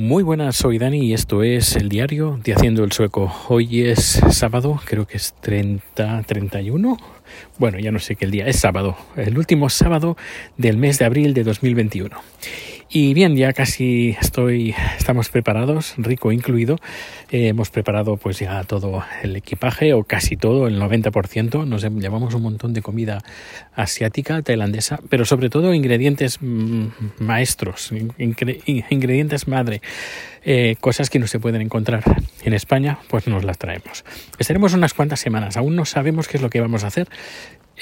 Muy buenas, soy Dani y esto es el diario de Haciendo el Sueco. Hoy es sábado, creo que es 30, 31. Bueno, ya no sé qué el día es sábado, el último sábado del mes de abril de 2021. Y bien, ya casi estoy, estamos preparados, rico incluido. Eh, hemos preparado pues ya todo el equipaje o casi todo, el 90%. Nos llevamos un montón de comida asiática, tailandesa, pero sobre todo ingredientes mm, maestros, ingredientes madre, eh, cosas que no se pueden encontrar en España, pues nos las traemos. Estaremos unas cuantas semanas, aún no sabemos qué es lo que vamos a hacer,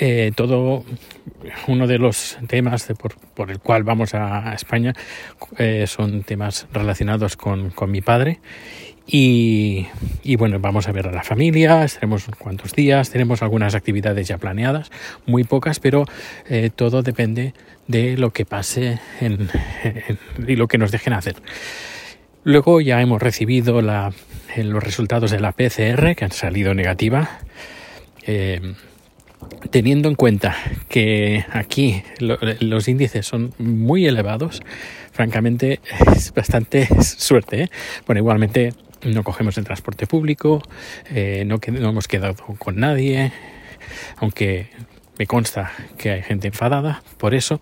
eh, todo uno de los temas por, el cual vamos a, España eh, son temas relacionados con, mi padre y, bueno, vamos a ver a la familia, estaremos cuantos días, tenemos algunas actividades ya planeadas, muy pocas, pero eh, todo depende de lo que pase y lo que nos dejen hacer. Luego ya hemos recibido los resultados de la PCR que han salido negativa teniendo en cuenta que aquí los índices son muy elevados, francamente es bastante suerte. ¿eh? Bueno, igualmente no cogemos el transporte público, eh, no, hemos quedado con nadie, aunque me consta que hay gente enfadada por eso,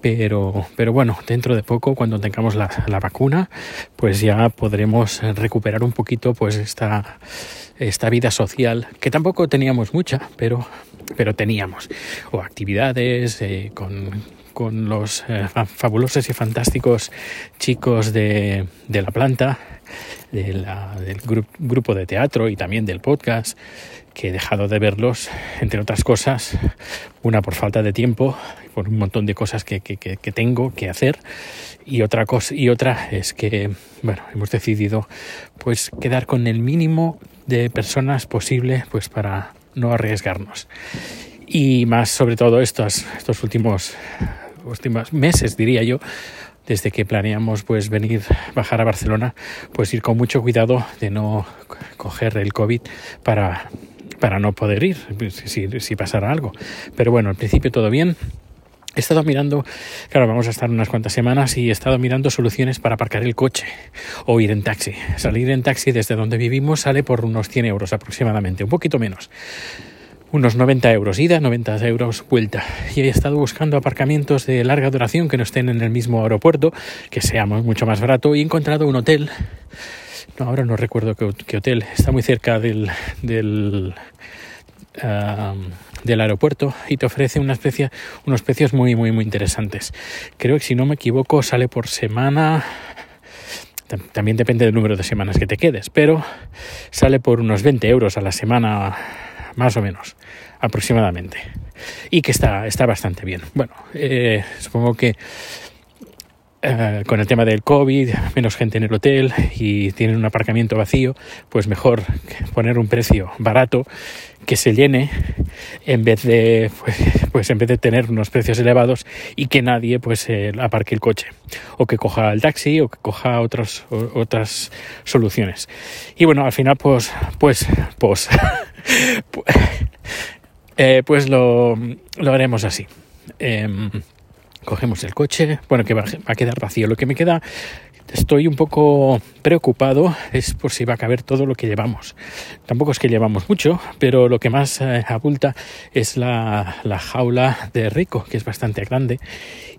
pero, pero bueno, dentro de poco, cuando tengamos la, la, vacuna, pues ya podremos recuperar un poquito pues esta, esta vida social, que tampoco teníamos mucha, pero pero teníamos o actividades eh, con, con, los eh, fabulosos y fantásticos chicos de, de la planta, del grupo de teatro y también del podcast, que he dejado de verlos, entre otras cosas, una por falta de tiempo, por un montón de cosas que, que, que tengo que hacer, y otra cosa, y otra es que, bueno, hemos decidido pues quedar con el mínimo de personas posible pues para no arriesgarnos. Y más sobre todo estos, estos últimos, últimos meses, diría yo, desde que planeamos pues venir, bajar a Barcelona, pues ir con mucho cuidado de no coger el COVID para, para no poder ir si, si pasara algo. Pero bueno, al principio todo bien. He estado mirando, claro, vamos a estar unas cuantas semanas y he estado mirando soluciones para aparcar el coche o ir en taxi. Salir en taxi desde donde vivimos sale por unos 100 euros aproximadamente, un poquito menos. Unos 90 euros ida, 90 euros vuelta. Y he estado buscando aparcamientos de larga duración que no estén en el mismo aeropuerto, que sea mucho más barato, y he encontrado un hotel. No, ahora no recuerdo qué, hotel. Está muy cerca del, del del aeropuerto y te ofrece una especie, unos precios muy, muy, muy interesantes. Creo que si no me equivoco sale por semana, también depende del número de semanas que te quedes, pero sale por unos 20 euros a la semana, más o menos, aproximadamente. Y que está, está bastante bien. Bueno, eh, supongo que eh, con el tema del COVID, menos gente en el hotel y tienen un aparcamiento vacío, pues mejor poner un precio barato que se llene en vez de pues, pues en vez de tener unos precios elevados y que nadie pues eh, aparque el coche o que coja el taxi o que coja otros, otras soluciones. Y bueno, al final pues pues pues eh, pues lo, lo haremos así. Em, cogemos el coche, bueno, que va, a quedar vacío. Lo que me queda, estoy un poco preocupado, es por si va a caber todo lo que llevamos. Tampoco es que llevamos mucho, pero lo que más eh, abulta es la, jaula de Rico, que es bastante grande.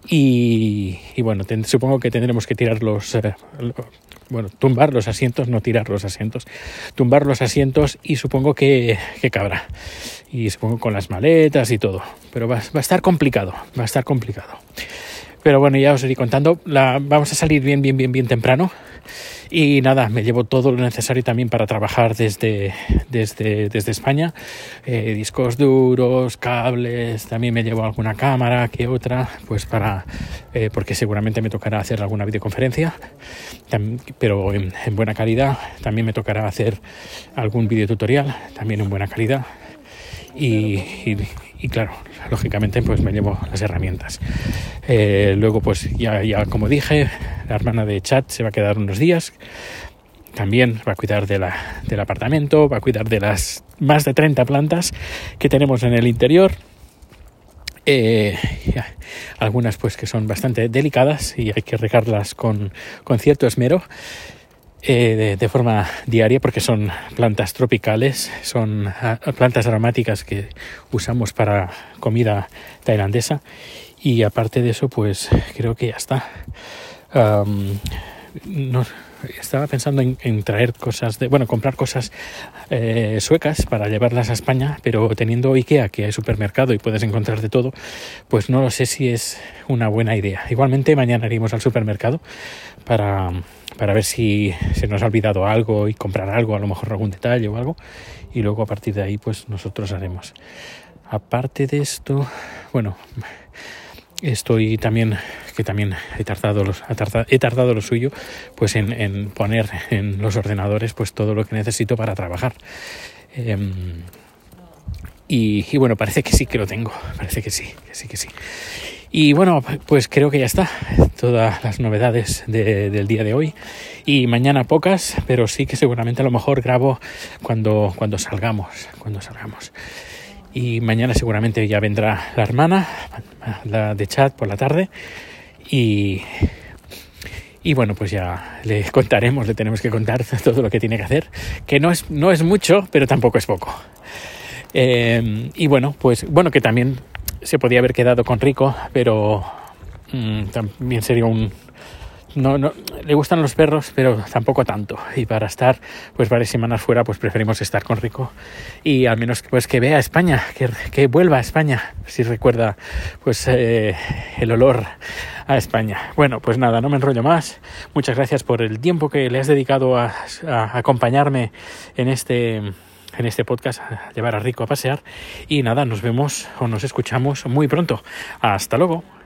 Y, bueno, supongo que tendremos que tirar los, eh, bueno, tumbar los asientos, no tirar los asientos, tumbar los asientos y supongo que, que cabrá. Y supongo con las maletas y todo. Pero va, a estar complicado, va a estar complicado. Pero bueno, ya os iré contando. La, vamos a salir bien, bien, bien, bien temprano. Y nada, me llevo todo lo necesario también para trabajar desde, desde, desde España. Eh, discos duros, cables, también me llevo alguna cámara que otra, pues para, eh, porque seguramente me tocará hacer alguna videoconferencia, pero en, buena calidad. También me tocará hacer algún videotutorial, también en buena calidad. y claro, lógicamente pues me llevo las herramientas. Eh, luego pues ya, ya como dije, la hermana de Chat se va a quedar unos días. También va a cuidar de la, del apartamento, va a cuidar de las más de 30 plantas que tenemos en el interior. Eh, algunas pues que son bastante delicadas y hay que regarlas con, con cierto esmero. Eh, de, forma diaria porque son plantas tropicales, son ah, plantas aromáticas que usamos para comida tailandesa y aparte de eso pues creo que ya está. Estaba pensando en, traer cosas de, bueno, comprar cosas eh, suecas para llevarlas a España, pero teniendo IKEA, que hay supermercado y puedes encontrar de todo, pues no lo sé si es una buena idea. Igualmente mañana iremos al supermercado para, para ver si se nos ha olvidado algo y comprar algo, a lo mejor algún detalle o algo, y luego a partir de ahí pues nosotros haremos. Aparte de esto, bueno, estoy también que también he tardado he tardado lo suyo pues en, poner en los ordenadores pues todo lo que necesito para trabajar. Em, y, bueno parece que sí que lo tengo parece que sí que sí que sí. Y bueno pues creo que ya está todas las novedades del día de hoy. Y mañana pocas pero sí que seguramente a lo mejor grabo cuando cuando salgamos cuando salgamos y mañana seguramente ya vendrá la hermana, la de chat por la tarde y, y bueno, pues ya le contaremos, le tenemos que contar todo lo que tiene que hacer, que no es, no es mucho, pero tampoco es poco. Eh, y bueno, pues bueno, que también se podía haber quedado con Rico, pero mm, también sería un, no, no, le gustan los perros, pero tampoco tanto. Y para estar pues varias semanas fuera, pues preferimos estar con Rico y al menos pues que vea España, que, que vuelva a España, si recuerda pues eh, el olor a España. Bueno, pues nada, no me enrollo más. Muchas gracias por el tiempo que le has dedicado a, a acompañarme en este en este podcast, a llevar a Rico a pasear. Y nada, nos vemos o nos escuchamos muy pronto. Hasta luego.